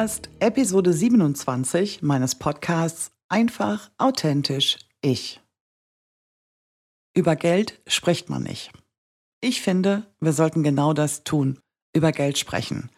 hörst Episode 27 meines Podcasts Einfach authentisch ich. Über Geld spricht man nicht. Ich finde, wir sollten genau das tun, über Geld sprechen.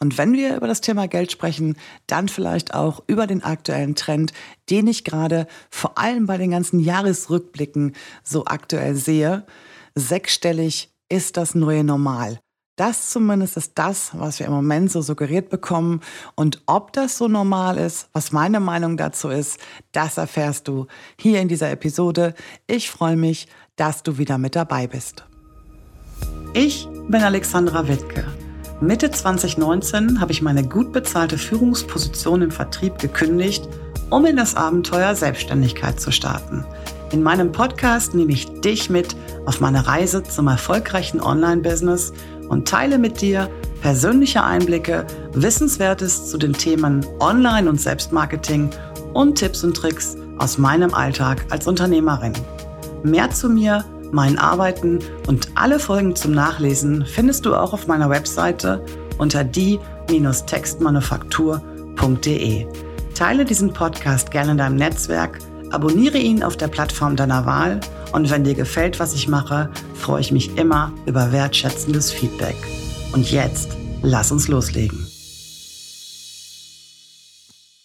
Und wenn wir über das Thema Geld sprechen, dann vielleicht auch über den aktuellen Trend, den ich gerade vor allem bei den ganzen Jahresrückblicken so aktuell sehe. Sechsstellig ist das neue Normal. Das zumindest ist das, was wir im Moment so suggeriert bekommen. Und ob das so normal ist, was meine Meinung dazu ist, das erfährst du hier in dieser Episode. Ich freue mich, dass du wieder mit dabei bist. Ich bin Alexandra Wittke. Mitte 2019 habe ich meine gut bezahlte Führungsposition im Vertrieb gekündigt, um in das Abenteuer Selbstständigkeit zu starten. In meinem Podcast nehme ich dich mit auf meine Reise zum erfolgreichen Online-Business und teile mit dir persönliche Einblicke, Wissenswertes zu den Themen Online- und Selbstmarketing und Tipps und Tricks aus meinem Alltag als Unternehmerin. Mehr zu mir, meinen Arbeiten und alle Folgen zum Nachlesen findest du auch auf meiner Webseite unter die-textmanufaktur.de. Teile diesen Podcast gerne in deinem Netzwerk, abonniere ihn auf der Plattform deiner Wahl und wenn dir gefällt, was ich mache, freue ich mich immer über wertschätzendes Feedback. Und jetzt, lass uns loslegen.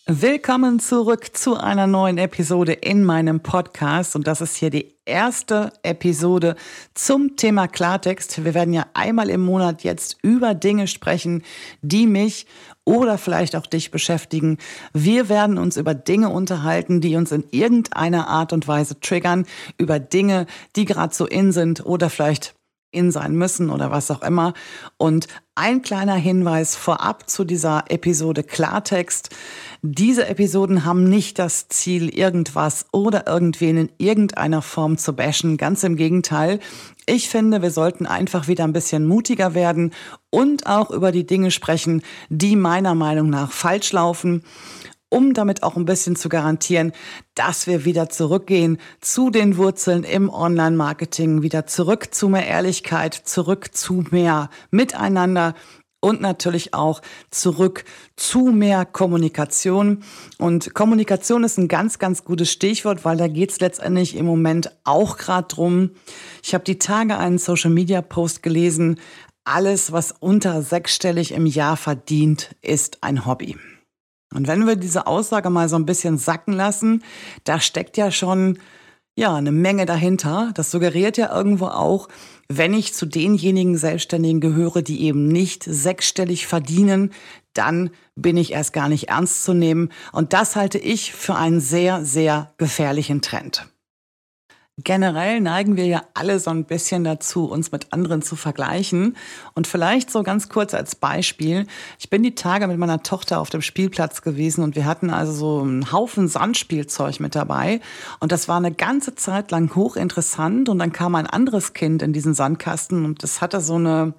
Willkommen zurück zu einer neuen Episode in meinem Podcast. Und das ist hier die erste Episode zum Thema Klartext. Wir werden ja einmal im Monat jetzt über Dinge sprechen, die mich oder vielleicht auch dich beschäftigen. Wir werden uns über Dinge unterhalten, die uns in irgendeiner Art und Weise triggern, über Dinge, die gerade so in sind oder vielleicht in sein müssen oder was auch immer. Und ein kleiner Hinweis vorab zu dieser Episode Klartext. Diese Episoden haben nicht das Ziel, irgendwas oder irgendwen in irgendeiner Form zu bashen. Ganz im Gegenteil. Ich finde, wir sollten einfach wieder ein bisschen mutiger werden und auch über die Dinge sprechen, die meiner Meinung nach falsch laufen um damit auch ein bisschen zu garantieren, dass wir wieder zurückgehen zu den Wurzeln im Online-Marketing, wieder zurück zu mehr Ehrlichkeit, zurück zu mehr Miteinander und natürlich auch zurück zu mehr Kommunikation. Und Kommunikation ist ein ganz, ganz gutes Stichwort, weil da geht es letztendlich im Moment auch gerade drum. Ich habe die Tage einen Social-Media-Post gelesen. Alles, was unter sechsstellig im Jahr verdient, ist ein Hobby. Und wenn wir diese Aussage mal so ein bisschen sacken lassen, da steckt ja schon ja eine Menge dahinter. Das suggeriert ja irgendwo auch, wenn ich zu denjenigen Selbstständigen gehöre, die eben nicht sechsstellig verdienen, dann bin ich erst gar nicht ernst zu nehmen. Und das halte ich für einen sehr, sehr gefährlichen Trend. Generell neigen wir ja alle so ein bisschen dazu, uns mit anderen zu vergleichen. Und vielleicht so ganz kurz als Beispiel. Ich bin die Tage mit meiner Tochter auf dem Spielplatz gewesen und wir hatten also so einen Haufen Sandspielzeug mit dabei. Und das war eine ganze Zeit lang hochinteressant. Und dann kam ein anderes Kind in diesen Sandkasten und das hatte so eine,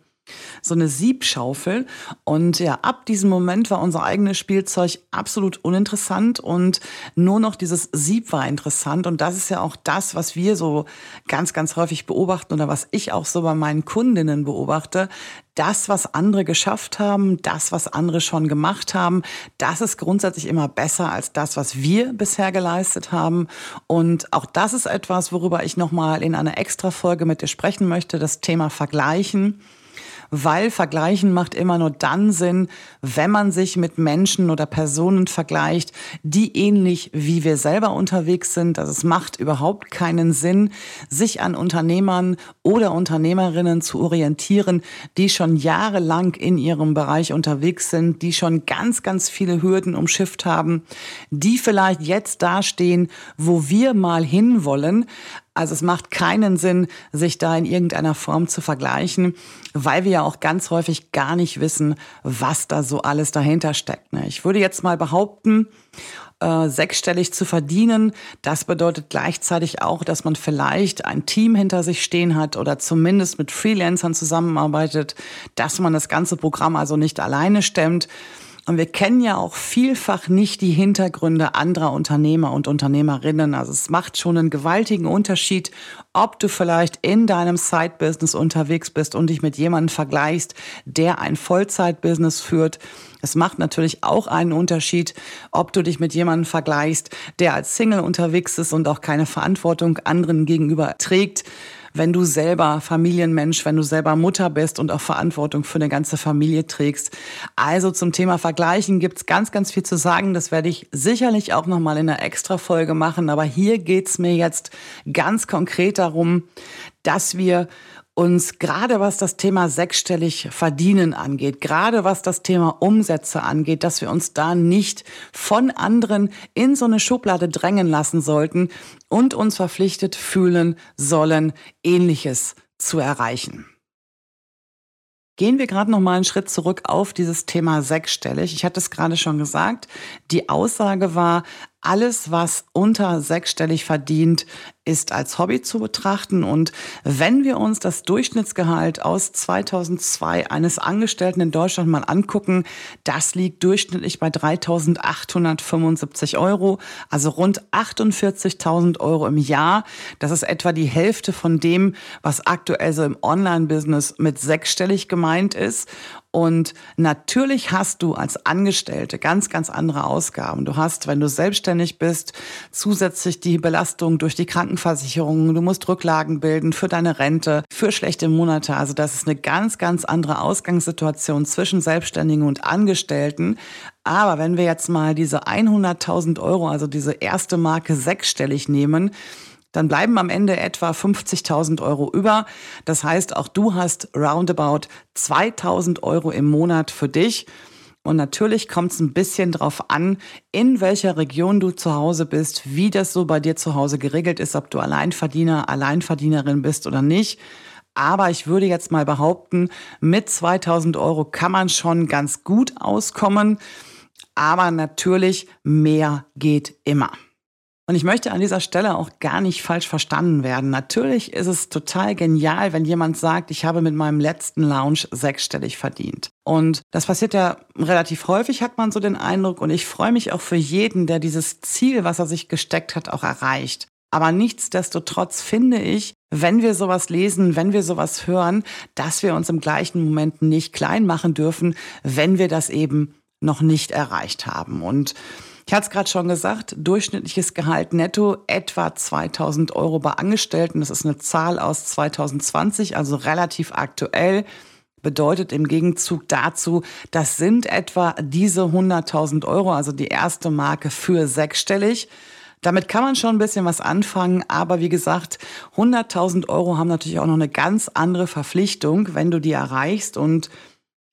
so eine Siebschaufel. Und ja, ab diesem Moment war unser eigenes Spielzeug absolut uninteressant und nur noch dieses Sieb war interessant. Und das ist ja auch das, was wir so ganz, ganz häufig beobachten oder was ich auch so bei meinen Kundinnen beobachte. Das, was andere geschafft haben, das, was andere schon gemacht haben, das ist grundsätzlich immer besser als das, was wir bisher geleistet haben. Und auch das ist etwas, worüber ich nochmal in einer extra Folge mit dir sprechen möchte, das Thema Vergleichen weil Vergleichen macht immer nur dann Sinn, wenn man sich mit Menschen oder Personen vergleicht, die ähnlich wie wir selber unterwegs sind. Also es macht überhaupt keinen Sinn, sich an Unternehmern oder Unternehmerinnen zu orientieren, die schon jahrelang in ihrem Bereich unterwegs sind, die schon ganz, ganz viele Hürden umschifft haben, die vielleicht jetzt dastehen, wo wir mal hinwollen, also es macht keinen Sinn, sich da in irgendeiner Form zu vergleichen, weil wir ja auch ganz häufig gar nicht wissen, was da so alles dahinter steckt. Ne? Ich würde jetzt mal behaupten, äh, sechsstellig zu verdienen, das bedeutet gleichzeitig auch, dass man vielleicht ein Team hinter sich stehen hat oder zumindest mit Freelancern zusammenarbeitet, dass man das ganze Programm also nicht alleine stemmt. Und wir kennen ja auch vielfach nicht die Hintergründe anderer Unternehmer und Unternehmerinnen. Also es macht schon einen gewaltigen Unterschied, ob du vielleicht in deinem Side-Business unterwegs bist und dich mit jemandem vergleichst, der ein Vollzeit-Business führt. Es macht natürlich auch einen Unterschied, ob du dich mit jemandem vergleichst, der als Single unterwegs ist und auch keine Verantwortung anderen gegenüber trägt wenn du selber Familienmensch, wenn du selber Mutter bist und auch Verantwortung für eine ganze Familie trägst. Also zum Thema Vergleichen gibt's ganz, ganz viel zu sagen. Das werde ich sicherlich auch nochmal in einer Extra-Folge machen. Aber hier geht's mir jetzt ganz konkret darum, dass wir uns gerade was das Thema sechsstellig verdienen angeht, gerade was das Thema Umsätze angeht, dass wir uns da nicht von anderen in so eine Schublade drängen lassen sollten und uns verpflichtet fühlen sollen, ähnliches zu erreichen. Gehen wir gerade noch mal einen Schritt zurück auf dieses Thema sechsstellig. Ich hatte es gerade schon gesagt. Die Aussage war, alles, was unter sechsstellig verdient, ist als Hobby zu betrachten. Und wenn wir uns das Durchschnittsgehalt aus 2002 eines Angestellten in Deutschland mal angucken, das liegt durchschnittlich bei 3.875 Euro, also rund 48.000 Euro im Jahr. Das ist etwa die Hälfte von dem, was aktuell so im Online-Business mit sechsstellig gemeint ist. Und natürlich hast du als Angestellte ganz, ganz andere Ausgaben. Du hast, wenn du selbstständig bist, zusätzlich die Belastung durch die Krankenversicherung. Du musst Rücklagen bilden für deine Rente, für schlechte Monate. Also das ist eine ganz, ganz andere Ausgangssituation zwischen Selbstständigen und Angestellten. Aber wenn wir jetzt mal diese 100.000 Euro, also diese erste Marke sechsstellig nehmen, dann bleiben am Ende etwa 50.000 Euro über. Das heißt, auch du hast roundabout 2.000 Euro im Monat für dich. Und natürlich kommt es ein bisschen drauf an, in welcher Region du zu Hause bist, wie das so bei dir zu Hause geregelt ist, ob du Alleinverdiener, Alleinverdienerin bist oder nicht. Aber ich würde jetzt mal behaupten, mit 2000 Euro kann man schon ganz gut auskommen. Aber natürlich, mehr geht immer. Und ich möchte an dieser Stelle auch gar nicht falsch verstanden werden. Natürlich ist es total genial, wenn jemand sagt, ich habe mit meinem letzten Lounge sechsstellig verdient. Und das passiert ja relativ häufig, hat man so den Eindruck. Und ich freue mich auch für jeden, der dieses Ziel, was er sich gesteckt hat, auch erreicht. Aber nichtsdestotrotz finde ich, wenn wir sowas lesen, wenn wir sowas hören, dass wir uns im gleichen Moment nicht klein machen dürfen, wenn wir das eben noch nicht erreicht haben. Und ich hatte es gerade schon gesagt, durchschnittliches Gehalt netto etwa 2000 Euro bei Angestellten. Das ist eine Zahl aus 2020, also relativ aktuell. Bedeutet im Gegenzug dazu, das sind etwa diese 100.000 Euro, also die erste Marke für sechsstellig. Damit kann man schon ein bisschen was anfangen, aber wie gesagt, 100.000 Euro haben natürlich auch noch eine ganz andere Verpflichtung, wenn du die erreichst und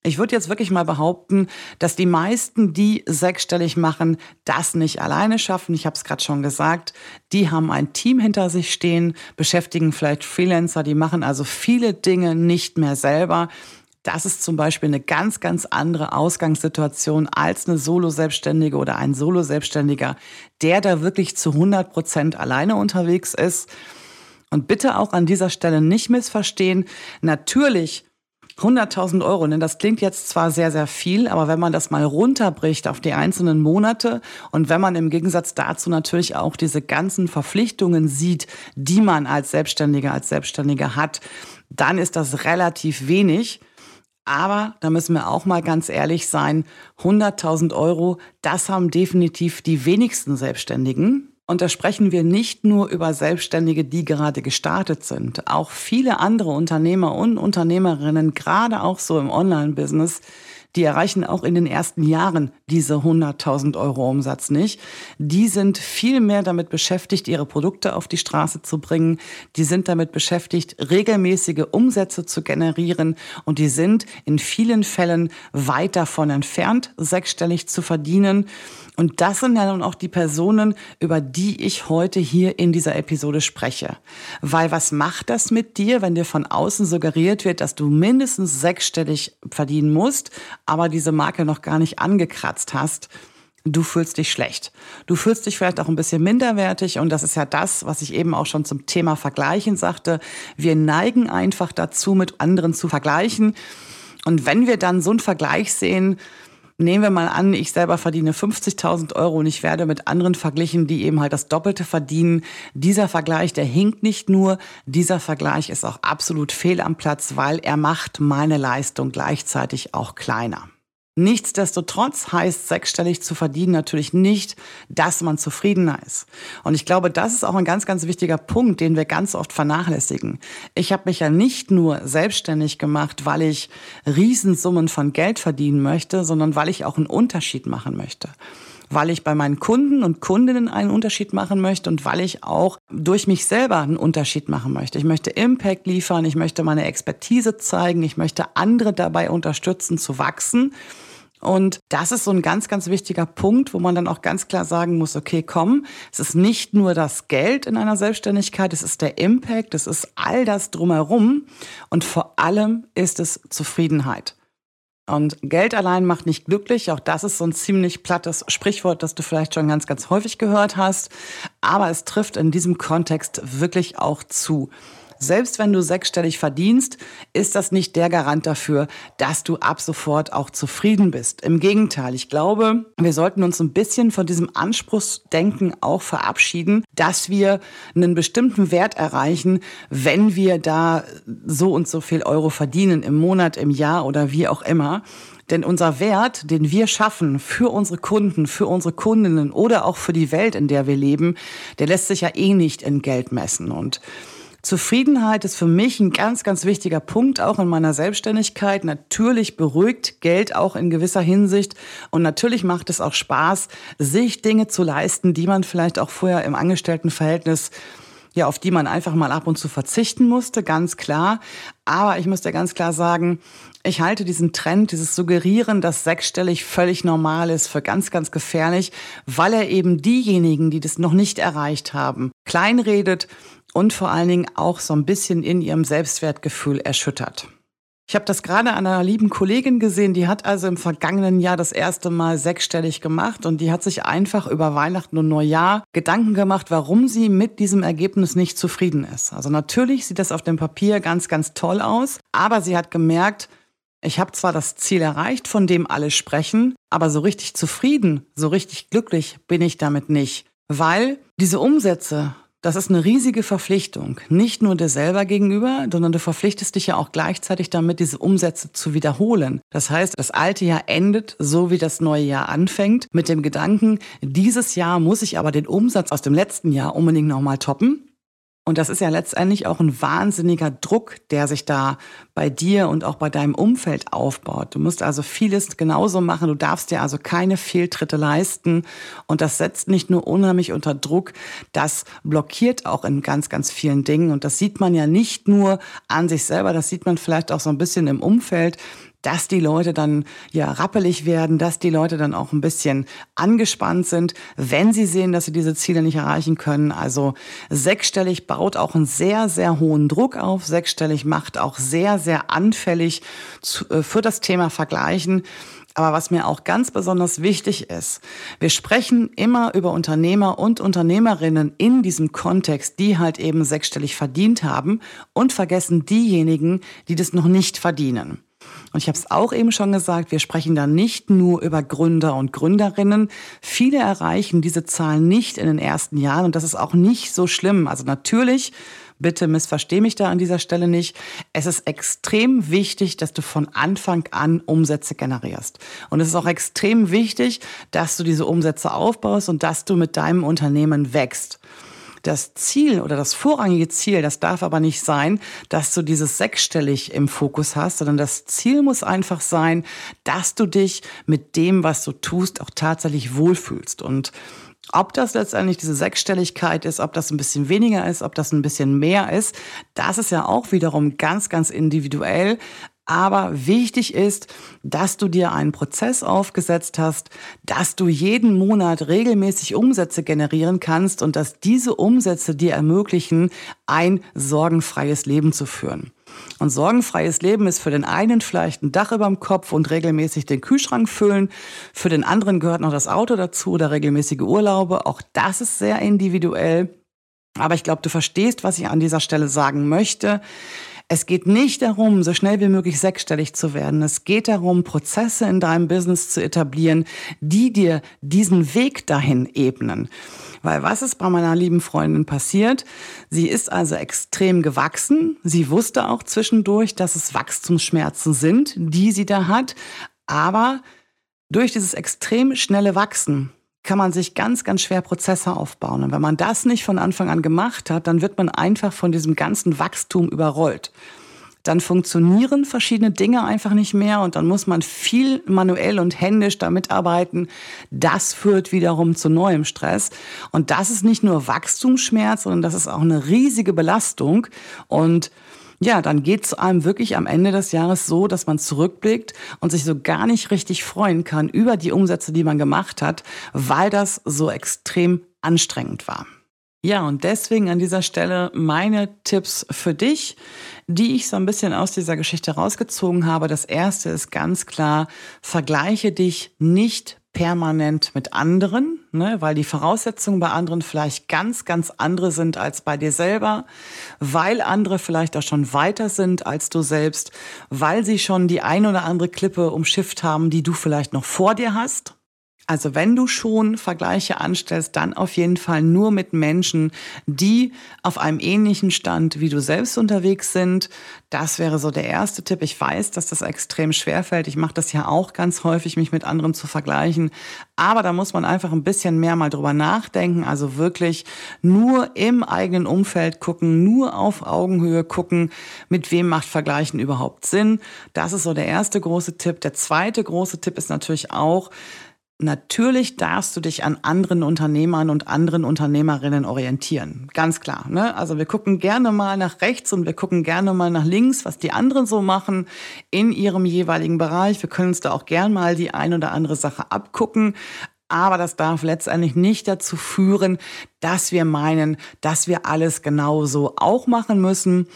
ich würde jetzt wirklich mal behaupten, dass die meisten, die sechsstellig machen, das nicht alleine schaffen. Ich habe es gerade schon gesagt. Die haben ein Team hinter sich stehen, beschäftigen vielleicht Freelancer, die machen also viele Dinge nicht mehr selber. Das ist zum Beispiel eine ganz, ganz andere Ausgangssituation als eine Solo-Selbstständige oder ein Solo-Selbstständiger, der da wirklich zu 100 Prozent alleine unterwegs ist. Und bitte auch an dieser Stelle nicht missverstehen. Natürlich 100.000 Euro, ne? das klingt jetzt zwar sehr, sehr viel, aber wenn man das mal runterbricht auf die einzelnen Monate und wenn man im Gegensatz dazu natürlich auch diese ganzen Verpflichtungen sieht, die man als Selbstständiger, als Selbstständiger hat, dann ist das relativ wenig. Aber da müssen wir auch mal ganz ehrlich sein, 100.000 Euro, das haben definitiv die wenigsten Selbstständigen. Und da sprechen wir nicht nur über Selbstständige, die gerade gestartet sind. Auch viele andere Unternehmer und Unternehmerinnen, gerade auch so im Online-Business, die erreichen auch in den ersten Jahren diese 100.000 Euro Umsatz nicht. Die sind viel mehr damit beschäftigt, ihre Produkte auf die Straße zu bringen. Die sind damit beschäftigt, regelmäßige Umsätze zu generieren. Und die sind in vielen Fällen weit davon entfernt, sechsstellig zu verdienen. Und das sind ja nun auch die Personen, über die ich heute hier in dieser Episode spreche. Weil was macht das mit dir, wenn dir von außen suggeriert wird, dass du mindestens sechsstellig verdienen musst, aber diese Marke noch gar nicht angekratzt hast? Du fühlst dich schlecht. Du fühlst dich vielleicht auch ein bisschen minderwertig und das ist ja das, was ich eben auch schon zum Thema Vergleichen sagte. Wir neigen einfach dazu, mit anderen zu vergleichen. Und wenn wir dann so einen Vergleich sehen, nehmen wir mal an, ich selber verdiene 50.000 Euro und ich werde mit anderen verglichen, die eben halt das Doppelte verdienen. Dieser Vergleich, der hinkt nicht nur, dieser Vergleich ist auch absolut fehl am Platz, weil er macht meine Leistung gleichzeitig auch kleiner. Nichtsdestotrotz heißt sechsstellig zu verdienen natürlich nicht, dass man zufriedener ist. Und ich glaube, das ist auch ein ganz, ganz wichtiger Punkt, den wir ganz oft vernachlässigen. Ich habe mich ja nicht nur selbstständig gemacht, weil ich Riesensummen von Geld verdienen möchte, sondern weil ich auch einen Unterschied machen möchte weil ich bei meinen Kunden und Kundinnen einen Unterschied machen möchte und weil ich auch durch mich selber einen Unterschied machen möchte. Ich möchte Impact liefern, ich möchte meine Expertise zeigen, ich möchte andere dabei unterstützen zu wachsen. Und das ist so ein ganz, ganz wichtiger Punkt, wo man dann auch ganz klar sagen muss, okay, komm, es ist nicht nur das Geld in einer Selbstständigkeit, es ist der Impact, es ist all das drumherum und vor allem ist es Zufriedenheit. Und Geld allein macht nicht glücklich. Auch das ist so ein ziemlich plattes Sprichwort, das du vielleicht schon ganz, ganz häufig gehört hast. Aber es trifft in diesem Kontext wirklich auch zu. Selbst wenn du sechsstellig verdienst, ist das nicht der Garant dafür, dass du ab sofort auch zufrieden bist. Im Gegenteil, ich glaube, wir sollten uns ein bisschen von diesem Anspruchsdenken auch verabschieden, dass wir einen bestimmten Wert erreichen, wenn wir da so und so viel Euro verdienen im Monat, im Jahr oder wie auch immer. Denn unser Wert, den wir schaffen für unsere Kunden, für unsere Kundinnen oder auch für die Welt, in der wir leben, der lässt sich ja eh nicht in Geld messen. Und Zufriedenheit ist für mich ein ganz, ganz wichtiger Punkt, auch in meiner Selbstständigkeit. Natürlich beruhigt Geld auch in gewisser Hinsicht. Und natürlich macht es auch Spaß, sich Dinge zu leisten, die man vielleicht auch vorher im Angestelltenverhältnis ja, auf die man einfach mal ab und zu verzichten musste, ganz klar. Aber ich muss dir ganz klar sagen, ich halte diesen Trend, dieses Suggerieren, dass sechsstellig völlig normal ist, für ganz, ganz gefährlich, weil er eben diejenigen, die das noch nicht erreicht haben, kleinredet und vor allen Dingen auch so ein bisschen in ihrem Selbstwertgefühl erschüttert. Ich habe das gerade an einer lieben Kollegin gesehen, die hat also im vergangenen Jahr das erste Mal sechsstellig gemacht und die hat sich einfach über Weihnachten und Neujahr Gedanken gemacht, warum sie mit diesem Ergebnis nicht zufrieden ist. Also natürlich sieht das auf dem Papier ganz, ganz toll aus, aber sie hat gemerkt, ich habe zwar das Ziel erreicht, von dem alle sprechen, aber so richtig zufrieden, so richtig glücklich bin ich damit nicht, weil diese Umsätze, das ist eine riesige Verpflichtung. Nicht nur dir selber gegenüber, sondern du verpflichtest dich ja auch gleichzeitig damit, diese Umsätze zu wiederholen. Das heißt, das alte Jahr endet so, wie das neue Jahr anfängt, mit dem Gedanken, dieses Jahr muss ich aber den Umsatz aus dem letzten Jahr unbedingt nochmal toppen. Und das ist ja letztendlich auch ein wahnsinniger Druck, der sich da bei dir und auch bei deinem Umfeld aufbaut. Du musst also vieles genauso machen. Du darfst dir also keine Fehltritte leisten. Und das setzt nicht nur unheimlich unter Druck, das blockiert auch in ganz, ganz vielen Dingen. Und das sieht man ja nicht nur an sich selber, das sieht man vielleicht auch so ein bisschen im Umfeld dass die Leute dann ja rappelig werden, dass die Leute dann auch ein bisschen angespannt sind, wenn sie sehen, dass sie diese Ziele nicht erreichen können. Also sechsstellig baut auch einen sehr, sehr hohen Druck auf. Sechsstellig macht auch sehr, sehr anfällig äh, für das Thema Vergleichen. Aber was mir auch ganz besonders wichtig ist, wir sprechen immer über Unternehmer und Unternehmerinnen in diesem Kontext, die halt eben sechsstellig verdient haben und vergessen diejenigen, die das noch nicht verdienen. Und ich habe es auch eben schon gesagt, wir sprechen da nicht nur über Gründer und Gründerinnen. Viele erreichen diese Zahlen nicht in den ersten Jahren und das ist auch nicht so schlimm. Also natürlich, bitte missversteh mich da an dieser Stelle nicht. Es ist extrem wichtig, dass du von Anfang an Umsätze generierst. Und es ist auch extrem wichtig, dass du diese Umsätze aufbaust und dass du mit deinem Unternehmen wächst. Das Ziel oder das vorrangige Ziel, das darf aber nicht sein, dass du dieses sechsstellig im Fokus hast, sondern das Ziel muss einfach sein, dass du dich mit dem, was du tust, auch tatsächlich wohlfühlst. Und ob das letztendlich diese Sechsstelligkeit ist, ob das ein bisschen weniger ist, ob das ein bisschen mehr ist, das ist ja auch wiederum ganz, ganz individuell. Aber wichtig ist, dass du dir einen Prozess aufgesetzt hast, dass du jeden Monat regelmäßig Umsätze generieren kannst und dass diese Umsätze dir ermöglichen, ein sorgenfreies Leben zu führen. Und sorgenfreies Leben ist für den einen vielleicht ein Dach über dem Kopf und regelmäßig den Kühlschrank füllen. Für den anderen gehört noch das Auto dazu oder regelmäßige Urlaube. Auch das ist sehr individuell. Aber ich glaube, du verstehst, was ich an dieser Stelle sagen möchte. Es geht nicht darum, so schnell wie möglich sechsstellig zu werden. Es geht darum, Prozesse in deinem Business zu etablieren, die dir diesen Weg dahin ebnen. Weil was ist bei meiner lieben Freundin passiert? Sie ist also extrem gewachsen. Sie wusste auch zwischendurch, dass es Wachstumsschmerzen sind, die sie da hat. Aber durch dieses extrem schnelle Wachsen kann man sich ganz, ganz schwer Prozesse aufbauen. Und wenn man das nicht von Anfang an gemacht hat, dann wird man einfach von diesem ganzen Wachstum überrollt. Dann funktionieren verschiedene Dinge einfach nicht mehr und dann muss man viel manuell und händisch damit arbeiten. Das führt wiederum zu neuem Stress. Und das ist nicht nur Wachstumsschmerz, sondern das ist auch eine riesige Belastung. Und ja, dann geht es einem wirklich am Ende des Jahres so, dass man zurückblickt und sich so gar nicht richtig freuen kann über die Umsätze, die man gemacht hat, weil das so extrem anstrengend war. Ja, und deswegen an dieser Stelle meine Tipps für dich, die ich so ein bisschen aus dieser Geschichte rausgezogen habe. Das erste ist ganz klar, vergleiche dich nicht permanent mit anderen, ne, weil die Voraussetzungen bei anderen vielleicht ganz, ganz andere sind als bei dir selber, weil andere vielleicht auch schon weiter sind als du selbst, weil sie schon die ein oder andere Klippe umschifft haben, die du vielleicht noch vor dir hast. Also wenn du schon Vergleiche anstellst, dann auf jeden Fall nur mit Menschen, die auf einem ähnlichen Stand wie du selbst unterwegs sind. Das wäre so der erste Tipp. Ich weiß, dass das extrem schwer fällt. Ich mache das ja auch ganz häufig, mich mit anderen zu vergleichen. Aber da muss man einfach ein bisschen mehr mal drüber nachdenken. Also wirklich nur im eigenen Umfeld gucken, nur auf Augenhöhe gucken, mit wem macht Vergleichen überhaupt Sinn. Das ist so der erste große Tipp. Der zweite große Tipp ist natürlich auch, Natürlich darfst du dich an anderen Unternehmern und anderen Unternehmerinnen orientieren. Ganz klar. Ne? Also wir gucken gerne mal nach rechts und wir gucken gerne mal nach links, was die anderen so machen in ihrem jeweiligen Bereich. Wir können uns da auch gern mal die ein oder andere Sache abgucken. Aber das darf letztendlich nicht dazu führen, dass wir meinen, dass wir alles genauso auch machen müssen.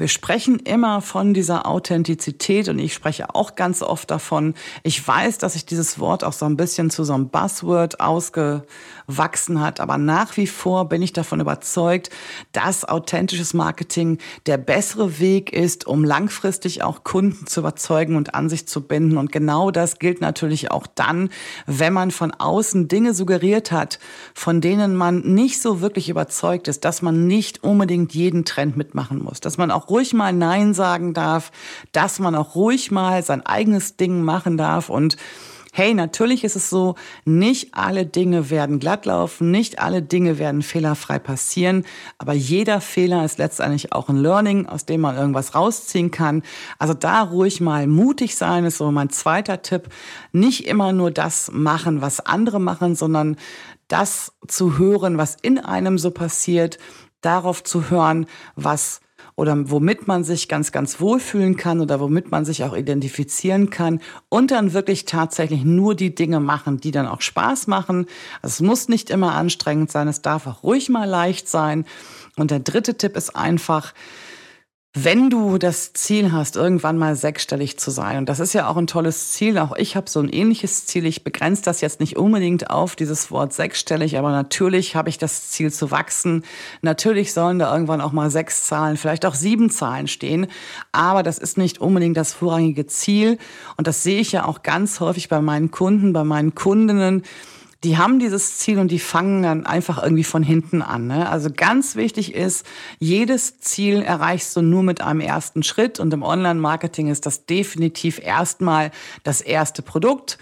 Wir sprechen immer von dieser Authentizität und ich spreche auch ganz oft davon. Ich weiß, dass sich dieses Wort auch so ein bisschen zu so einem Buzzword ausgewachsen hat, aber nach wie vor bin ich davon überzeugt, dass authentisches Marketing der bessere Weg ist, um langfristig auch Kunden zu überzeugen und an sich zu binden. Und genau das gilt natürlich auch dann, wenn man von außen Dinge suggeriert hat, von denen man nicht so wirklich überzeugt ist, dass man nicht unbedingt jeden Trend mitmachen muss, dass man auch ruhig mal Nein sagen darf, dass man auch ruhig mal sein eigenes Ding machen darf und Hey, natürlich ist es so, nicht alle Dinge werden glattlaufen, nicht alle Dinge werden fehlerfrei passieren, aber jeder Fehler ist letztendlich auch ein Learning, aus dem man irgendwas rausziehen kann. Also da ruhig mal mutig sein, ist so mein zweiter Tipp. Nicht immer nur das machen, was andere machen, sondern das zu hören, was in einem so passiert, darauf zu hören, was oder womit man sich ganz, ganz wohlfühlen kann oder womit man sich auch identifizieren kann und dann wirklich tatsächlich nur die Dinge machen, die dann auch Spaß machen. Also es muss nicht immer anstrengend sein, es darf auch ruhig mal leicht sein. Und der dritte Tipp ist einfach, wenn du das Ziel hast, irgendwann mal sechsstellig zu sein, und das ist ja auch ein tolles Ziel, auch ich habe so ein ähnliches Ziel, ich begrenze das jetzt nicht unbedingt auf dieses Wort sechsstellig, aber natürlich habe ich das Ziel zu wachsen. Natürlich sollen da irgendwann auch mal sechs Zahlen, vielleicht auch sieben Zahlen stehen, aber das ist nicht unbedingt das vorrangige Ziel. Und das sehe ich ja auch ganz häufig bei meinen Kunden, bei meinen Kundinnen die haben dieses Ziel und die fangen dann einfach irgendwie von hinten an. Ne? Also ganz wichtig ist, jedes Ziel erreichst du nur mit einem ersten Schritt und im Online-Marketing ist das definitiv erstmal das erste Produkt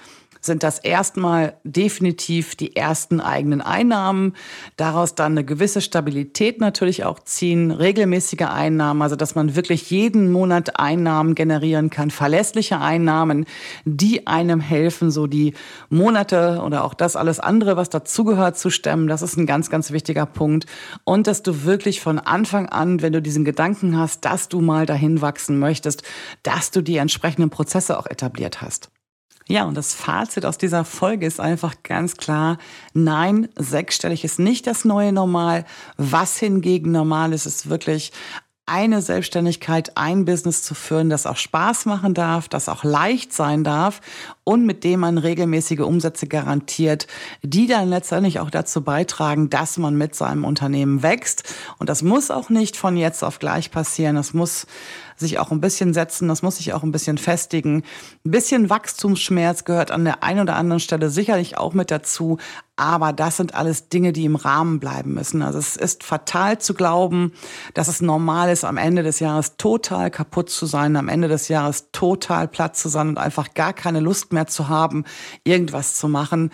sind das erstmal definitiv die ersten eigenen Einnahmen, daraus dann eine gewisse Stabilität natürlich auch ziehen, regelmäßige Einnahmen, also dass man wirklich jeden Monat Einnahmen generieren kann, verlässliche Einnahmen, die einem helfen, so die Monate oder auch das alles andere, was dazugehört, zu stemmen. Das ist ein ganz, ganz wichtiger Punkt. Und dass du wirklich von Anfang an, wenn du diesen Gedanken hast, dass du mal dahin wachsen möchtest, dass du die entsprechenden Prozesse auch etabliert hast. Ja, und das Fazit aus dieser Folge ist einfach ganz klar, nein, sechsstellig ist nicht das neue Normal. Was hingegen normal ist, ist wirklich eine Selbstständigkeit, ein Business zu führen, das auch Spaß machen darf, das auch leicht sein darf und mit dem man regelmäßige Umsätze garantiert, die dann letztendlich auch dazu beitragen, dass man mit seinem Unternehmen wächst. Und das muss auch nicht von jetzt auf gleich passieren. Das muss sich auch ein bisschen setzen, das muss sich auch ein bisschen festigen. Ein bisschen Wachstumsschmerz gehört an der einen oder anderen Stelle sicherlich auch mit dazu, aber das sind alles Dinge, die im Rahmen bleiben müssen. Also es ist fatal zu glauben, dass es normal ist, am Ende des Jahres total kaputt zu sein, am Ende des Jahres total platt zu sein und einfach gar keine Lust mehr zu haben, irgendwas zu machen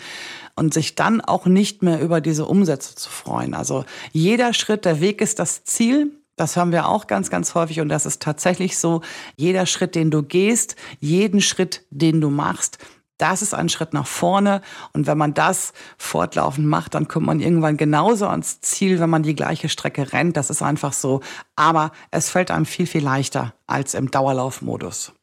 und sich dann auch nicht mehr über diese Umsätze zu freuen. Also jeder Schritt, der Weg ist das Ziel. Das hören wir auch ganz, ganz häufig und das ist tatsächlich so. Jeder Schritt, den du gehst, jeden Schritt, den du machst, das ist ein Schritt nach vorne. Und wenn man das fortlaufend macht, dann kommt man irgendwann genauso ans Ziel, wenn man die gleiche Strecke rennt. Das ist einfach so. Aber es fällt einem viel, viel leichter als im Dauerlaufmodus.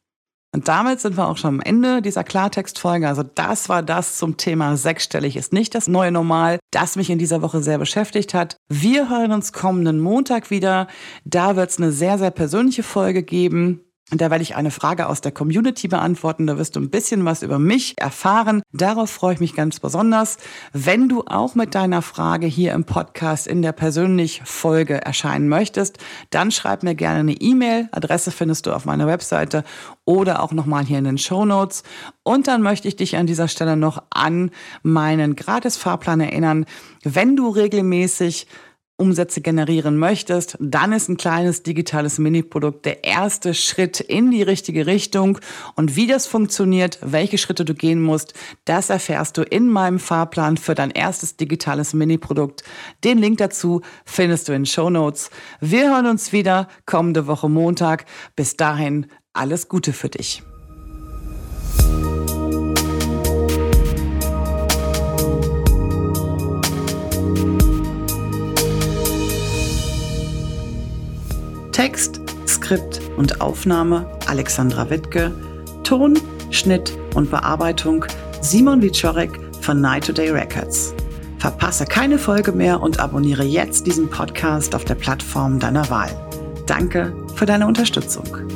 Und damit sind wir auch schon am Ende dieser Klartextfolge. Also das war das zum Thema sechsstellig ist nicht das neue Normal, das mich in dieser Woche sehr beschäftigt hat. Wir hören uns kommenden Montag wieder. Da wird es eine sehr, sehr persönliche Folge geben. Und da werde ich eine Frage aus der Community beantworten. Da wirst du ein bisschen was über mich erfahren. Darauf freue ich mich ganz besonders. Wenn du auch mit deiner Frage hier im Podcast in der persönlich Folge erscheinen möchtest, dann schreib mir gerne eine E-Mail. Adresse findest du auf meiner Webseite oder auch nochmal hier in den Show Notes. Und dann möchte ich dich an dieser Stelle noch an meinen Gratis-Fahrplan erinnern. Wenn du regelmäßig Umsätze generieren möchtest, dann ist ein kleines digitales Mini-Produkt der erste Schritt in die richtige Richtung. Und wie das funktioniert, welche Schritte du gehen musst, das erfährst du in meinem Fahrplan für dein erstes digitales Mini-Produkt. Den Link dazu findest du in Show Notes. Wir hören uns wieder kommende Woche Montag. Bis dahin alles Gute für dich. Text, Skript und Aufnahme Alexandra Wittke, Ton, Schnitt und Bearbeitung Simon Wiczorek von Night Today Records. Verpasse keine Folge mehr und abonniere jetzt diesen Podcast auf der Plattform deiner Wahl. Danke für deine Unterstützung.